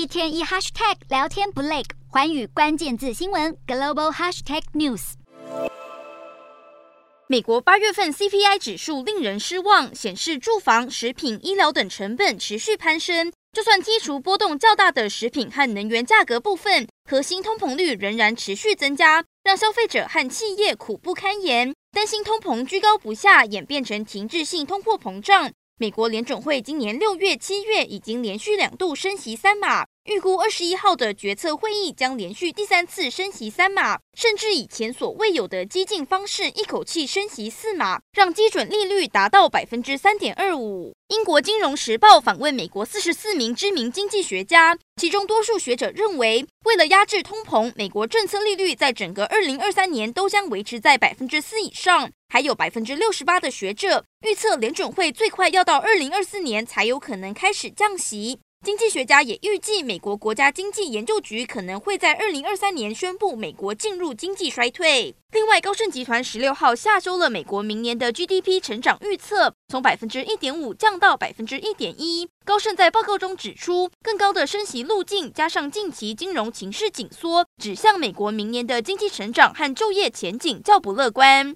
一天一 hashtag 聊天不累，寰宇关键字新闻 global hashtag news。美国八月份 CPI 指数令人失望，显示住房、食品、医疗等成本持续攀升。就算剔除波动较大的食品和能源价格部分，核心通膨率仍然持续增加，让消费者和企业苦不堪言，担心通膨居高不下，演变成停滞性通货膨胀。美国联准会今年六月、七月已经连续两度升息三码。预估二十一号的决策会议将连续第三次升息三码，甚至以前所未有的激进方式一口气升息四码，让基准利率达到百分之三点二五。英国金融时报访问美国四十四名知名经济学家，其中多数学者认为，为了压制通膨，美国政策利率在整个二零二三年都将维持在百分之四以上。还有百分之六十八的学者预测，联准会最快要到二零二四年才有可能开始降息。经济学家也预计，美国国家经济研究局可能会在二零二三年宣布美国进入经济衰退。另外，高盛集团十六号下周了美国明年的 GDP 成长预测，从百分之一点五降到百分之一点一。高盛在报告中指出，更高的升息路径加上近期金融情势紧缩，指向美国明年的经济成长和就业前景较不乐观。